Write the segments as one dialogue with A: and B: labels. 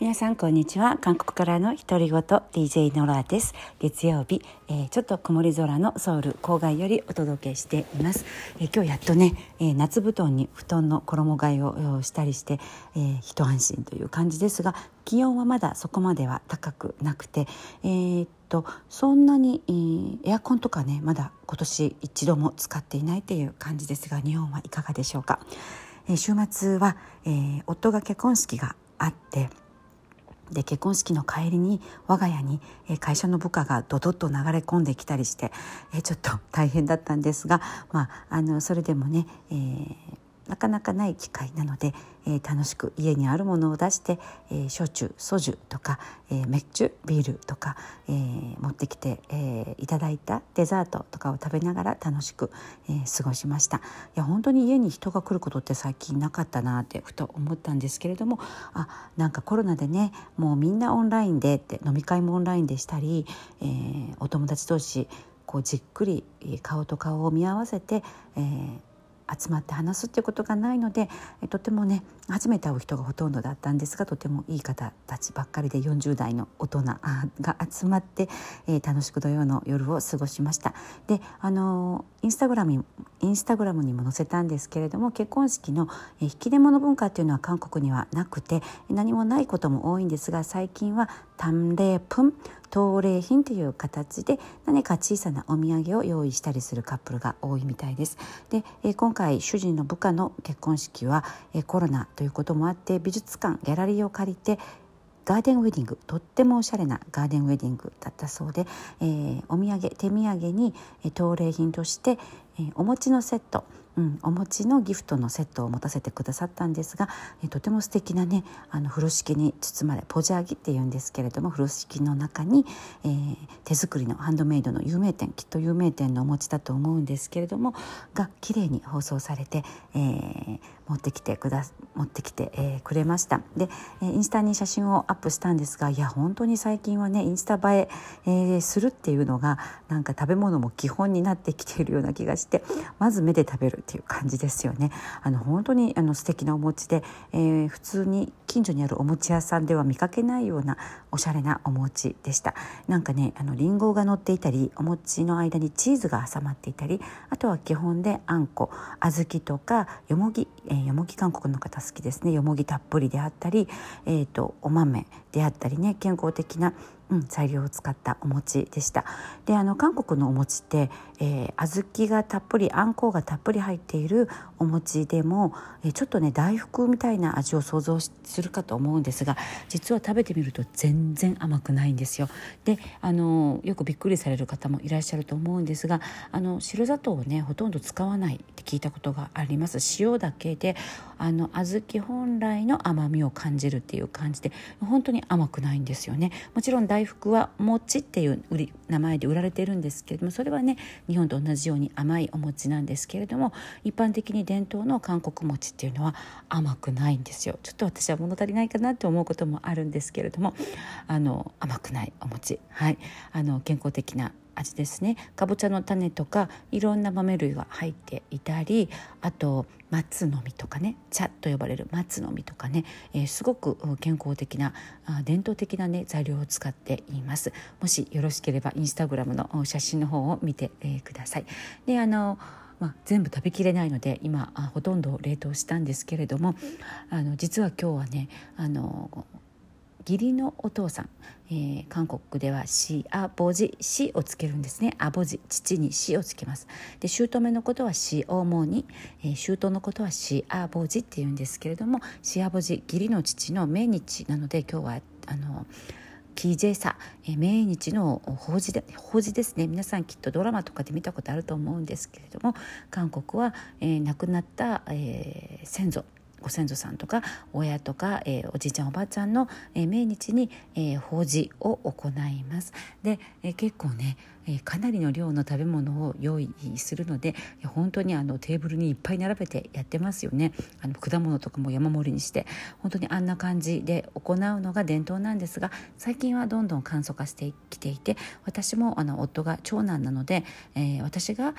A: 皆さんこんにちは。韓国からの独り言 DJ ノラです。月曜日、えー、ちょっと曇り空のソウル郊外よりお届けしています、えー、今日やっとね、えー、夏布団に布団の衣替えをしたりして、えー、一安心という感じですが気温はまだそこまでは高くなくてえー、っとそんなに、えー、エアコンとかねまだ今年一度も使っていないという感じですが日本はいかがでしょうか、えー、週末は、えー、夫が結婚式があってで結婚式の帰りに我が家に会社の部下がドドッと流れ込んできたりしてちょっと大変だったんですが、まあ、あのそれでもね、えー、なかなかない機会なので、えー、楽しく家にあるものを出して、えー、焼酎ソジュとか、えー、メッチュビールとか、えー、持ってきて、えー、いただいたデザートとかを食べながら楽しく、えー、過ごしました。いや本当に家に人が来ることって最近なかったなってふと思ったんですけれどもあなんかコロナでねもうみんなオンラインでって飲み会もオンラインでしたり、えー、お友達同士こうじっくり顔と顔を見合わせて、えー、集まって話すっていうことがないのでとてもね初めて会う人がほとんどだったんですがとてもいい方たちばっかりで40代の大人が集まって、えー、楽しく土曜の夜を過ごしました。であのインスタグラムインスタグラムにも載せたんですけれども結婚式の引き出物文化っていうのは韓国にはなくて何もないことも多いんですが最近はタンレープン陶礼品という形で何か小さなお土産を用意したりするカップルが多いみたいです。で、え今回主人の部下の結婚式は、えコロナということもあって美術館ギャラリーを借りてガーデンウェディングとってもおしゃれなガーデンウェディングだったそうで、えー、お土産手土産に、えー、陶礼品として、えー、お餅のセットうん、お持ちのギフトのセットを持たせてくださったんですが、えとても素敵なねあの風呂敷に包まれポジャーギっていうんですけれども風呂敷の中に、えー、手作りのハンドメイドの有名店きっと有名店のお餅だと思うんですけれどもが綺麗に包装されて、えー、持ってきてくだ持ってきて、えー、くれましたで、えインスタに写真をアップしたんですがいや本当に最近はねインスタ映ええー、するっていうのがなんか食べ物も基本になってきているような気がしてまず目で食べるっていう感じですよね。あの本当にあの素敵なお餅で、えー、普通に近所にあるお餅屋さんでは見かけないようなおしゃれなお餅でした。なんかねあのリンゴが乗っていたりお餅の間にチーズが挟まっていたりあとは基本であんこ小豆とかよもぎ、えー、よもぎ韓国の方好きですねよもぎたっぷりであったり、えーとお豆であったりね健康的なうん、材料を使ったお餅でしたであの韓国のお餅って、えー、小豆がたっぷりあんこうがたっぷり入っているお餅でも、えー、ちょっとね大福みたいな味を想像するかと思うんですが実は食べてみると全然甘くないんですよ。であのよくびっくりされる方もいらっしゃると思うんですがあの白砂糖をねほとんど使わないって聞いたことがあります。塩だけであの小豆本来の甘みを感じるっていう感じで本当に甘くないんですよね。もちろん大福は餅っていう売り名前で売られてるんですけれどもそれはね日本と同じように甘いお餅なんですけれども一般的に伝統の韓国餅っていうのは甘くないんですよ。ちょっと私は物足りないかなって思うこともあるんですけれどもあの甘くないお餅。はい。あの健康的な味ですね。かぼちゃの種とかいろんな豆類が入っていたりあと松の実とかね茶と呼ばれる松の実とかね、えー、すごく健康的な伝統的なね材料を使っています。もしよろしければインスタグラムの写真の方を見て、えー、ください。であのまあ、全部食べきれないので今あほとんど冷凍したんですけれどもあの実は今日はねあの義理のお父さん、えー、韓国では「しあぼじ」「し」をつけるんですね「あぼじ」父に「し」をつけます。で姑のことは「しおもに」えー、姑のことは「しあぼじ」っていうんですけれども「しあぼじ」義理の父の命日なので今日はあのキージェイサ、えー、命日の法事で法事ですね。皆さんきっとドラマとかで見たことあると思うんですけれども韓国は、えー、亡くなった、えー、先祖。ご先祖さんとか親とか、えー、おじいちゃんおばあちゃんの、えー、命日に、えー、法事を行います。で、えー、結構ね、えー、かなりの量の食べ物を用意するので本当にあのテーブルにいっぱい並べてやってますよね。あの果物とかも山盛りにして本当にあんな感じで行うのが伝統なんですが最近はどんどん簡素化してきていて私もあの夫が長男なので、えー、私が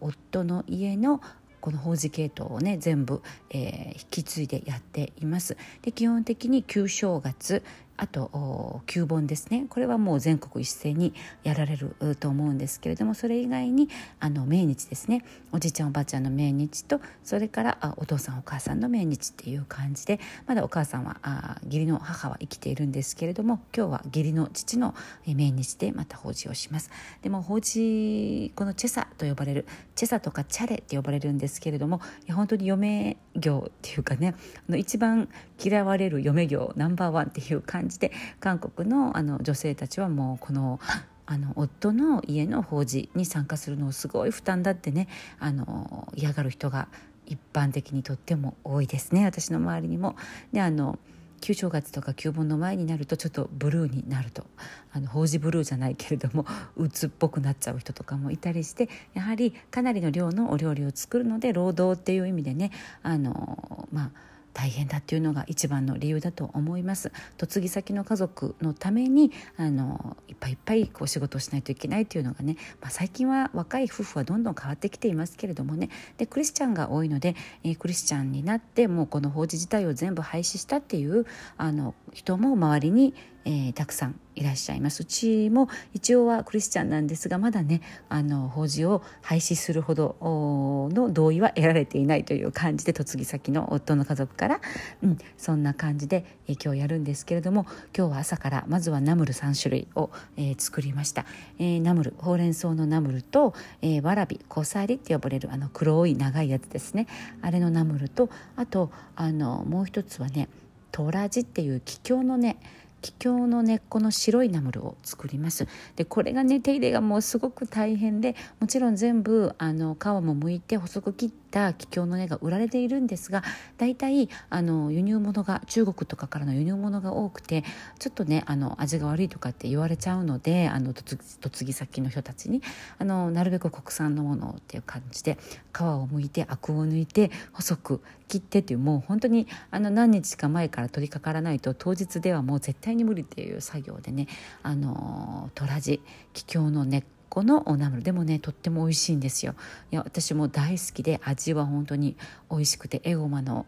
A: 夫の家のこの法事系統をね全部、えー、引き継いでやっています。で基本的に旧正月あと旧本ですねこれはもう全国一斉にやられると思うんですけれどもそれ以外にあの命日ですねおじいちゃんおばあちゃんの命日とそれからあお父さんお母さんの命日っていう感じでまだお母さんはあ義理の母は生きているんですけれども今日は義理の父の命日でまた法事をします。でも法事このチェサと呼ばれるチェサとかチャレって呼ばれるんですけれどもいや本当に嫁業っていうかねあの一番嫌われる嫁業ナンバーワンっていう感じで韓国のあの女性たちはもうこのあの夫の家の法事に参加するのをすごい負担だってねあの嫌がる人が一般的にとっても多いですね私の周りにも。であの旧正月とか旧盆の前になるとちょっとブルーになるとあの法事ブルーじゃないけれども鬱っぽくなっちゃう人とかもいたりしてやはりかなりの量のお料理を作るので労働っていう意味でねあのまあ大変だっていうのが一番の理由だと思います。嫁ぎ先の家族のためにあのいっぱいいっぱいこう仕事をしないといけないというのがね、まあ、最近は若い夫婦はどんどん変わってきていますけれどもね。でクリスチャンが多いので、えー、クリスチャンになってもうこの法事自体を全部廃止したっていうあの人も周りにえー、たくさんいらっしゃいます。うちも一応はクリスチャンなんですがまだねあの法事を廃止するほどの同意は得られていないという感じで嫁ぎ先の夫の家族から、うん、そんな感じで、えー、今日やるんですけれども今日は朝からまずはナムル3種類を、えー、作りました、えナムルほうれん草のナムルと、えわらび小さりって呼ばれるあの黒い長いやつですね。あれのナムルとあとあのもう一つはねトラジっていう桔梗のね桔梗の根っこの白いナムルを作ります。でこれがね手入れがもうすごく大変でもちろん全部あの皮も剥いて細く切った桔梗の根が売られているんですが大体あの輸入物が中国とかからの輸入物が多くてちょっとねあの味が悪いとかって言われちゃうのであの嫁ぎ先の人たちにあのなるべく国産のものっていう感じで皮を剥いてアクを抜いて細く切ってっていうもう本当にあの何日か前から取り掛からないと当日ではもう絶対に無理っていう作業でねあのトラジ桔梗の根っこのナムルでもねとっても美味しいんですよ。いや私も大好きで味は本当に美味しくてエゴマの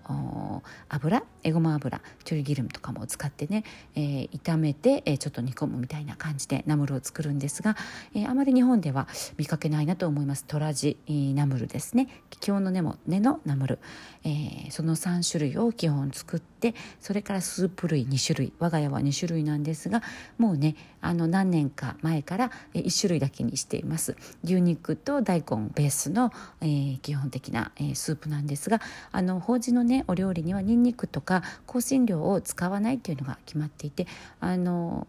A: 油エゴマ油チュリギルムとかも使ってね、えー、炒めて、えー、ちょっと煮込むみたいな感じでナムルを作るんですが、えー、あまり日本では見かけないなと思います。トラジナムルですね。桔梗の根も根のナムル、えー、その3種類を基本作ってそれからスープ類2種類我が家は2種類なんですがもうねあの何年か前から1種類だけにしています。牛肉と大根ベースの、えー、基本的な、えー、スープなんですがあの法事のねお料理にはニンニクとか香辛料を使わないっていうのが決まっていてあの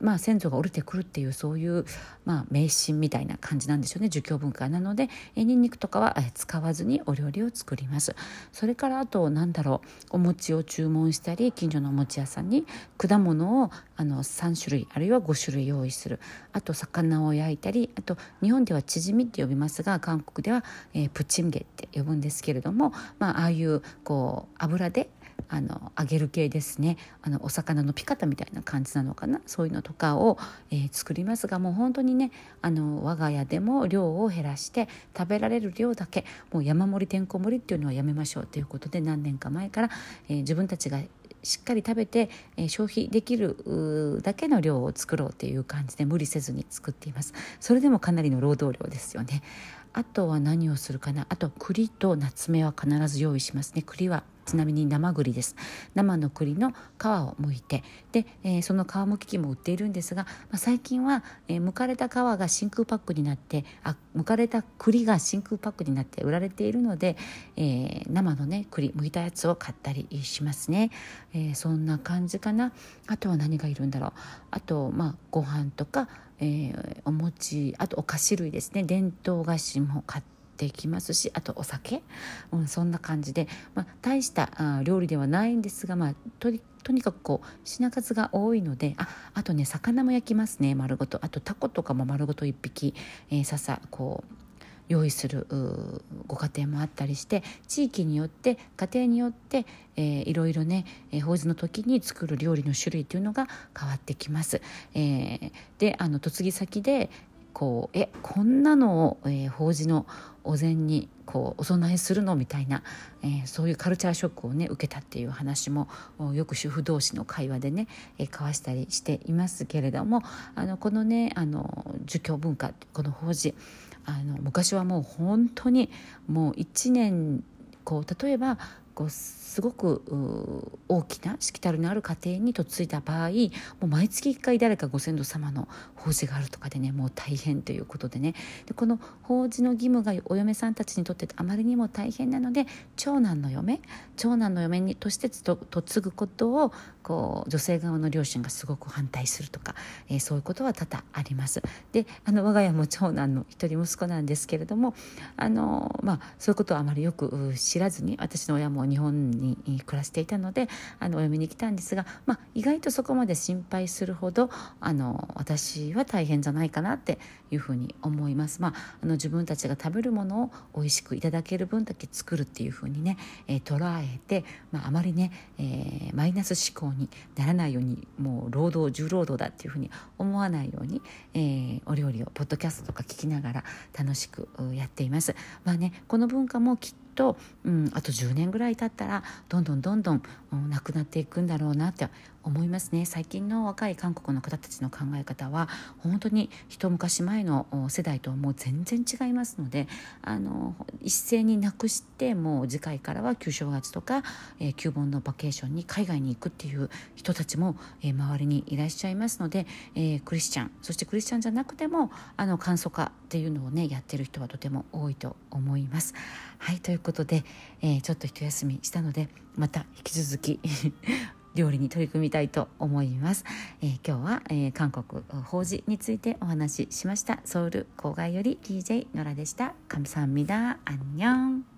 A: まあ、先祖が降りてくるっていうそういう、まあ、迷信みたいな感じなんでしょうね。儒教文化なのでえにんにくとかは使わずにお料理を作ります。それからあとなんだろう。お餅を注文したり近所のお餅屋さんに果物をあの3種類あるいは5種類用意する。あと魚を焼いたりあと日本ではチヂミって呼びますが韓国では、えー、プチンゲって呼ぶんですけれども、まあ、ああいうこう油であの揚げる系ですね。あのお魚のピカタみたいな感じなのかな？そういうのとかを、えー、作りますがもう本当にねあの我が家でも量を減らして食べられる量だけもう山盛りてんこ盛りっていうのはやめましょう。ということで何年か前から、えー、自分たちがしっかり食べて、え、消費できるだけの量を作ろうっていう感じで無理せずに作っています。それでもかなりの労働量ですよね。あとは何をするかな？あと栗と夏目は必ず用意しますね。栗はちなみに生栗です。生の栗の皮を剥いて。で、えー、その皮むき器も売っているんですが、まあ、最近は、えー、剥かれた皮が真空パックになってあ剥かれた栗が真空パックになって売られているので、えー、生のね栗剥いたやつを買ったりしますね、えそんな感じかな。あとは何がいるんだろう。あとまあご飯とか、えお餅あとお菓子類ですね。伝統菓子も買ってできますしあとお酒、うん、そんな感じで、まあ、大した料理ではないんですが、まあ、ととにかくこう品数が多いのでああとね魚も焼きますね丸ごと。あとタコとかも丸ごと1匹、えー、ささこう用意するご家庭もあったりして地域によって家庭によって、えー、いろいろね、えー、法事の時に作る料理の種類というのが変わってきます。えー、であの嫁ぎ先でこうえこんなのを、えー、法事のお膳にこうお供えするのみたいな、えー、そういうカルチャーショックをね受けたっていう話もよく主婦同士の会話でね、えー、交わしたりしていますけれどもあのこのねあの儒教文化この法事あの昔はもう本当にもう1年こう例えばこうすごく大きなしきたりのある家庭に嫁いだ場合もう毎月1回誰かご先祖様の法事があるとかでねもう大変ということでねでこの法事の義務がお嫁さんたちにとってあまりにも大変なので長男の嫁長男の嫁にとして嫁ぐことをこう女性側の両親がすごく反対するとか、えー、そういうことは多々あります。であの我が家も長男の一人息子なんですけれどもあの、まあ、そういうことはあまりよく知らずに私の親も日本に暮らしていたのであのお嫁に来たんですが、まあ、意外とそこまで心配するほどあの私は大変じゃないかなっていうふうに思います。まあ、あの自分たちが食べるものを美味しくいただける分だけ作るっていうふうにね、えー、捉えて、まあ、あまりね、えー、マイナス思考にならないようにもう労働重労働だっていうふうに思わないように、えー、お料理をポッドキャストとか聞きながら楽しくやっています。まあね、この文化もきっと、うん、あと10年ぐらい経ったらどんどんどんどん、うん、なくなっていくんだろうなって思いますね最近の若い韓国の方たちの考え方は本当に一昔前の世代とはもう全然違いますのであの一斉になくしてもう次回からは旧正月とか、えー、旧盆のバケーションに海外に行くっていう人たちも、えー、周りにいらっしゃいますので、えー、クリスチャンそしてクリスチャンじゃなくてもあの簡素化っていうのをねやってる人はとても多いと思います。はいということで、えちょっと一休みしたのでまた引き続き料理に取り組みたいと思います、えー、今日は、えー、韓国法事についてお話ししましたソウル郊外より DJ ノラでした감사합니다ンニョン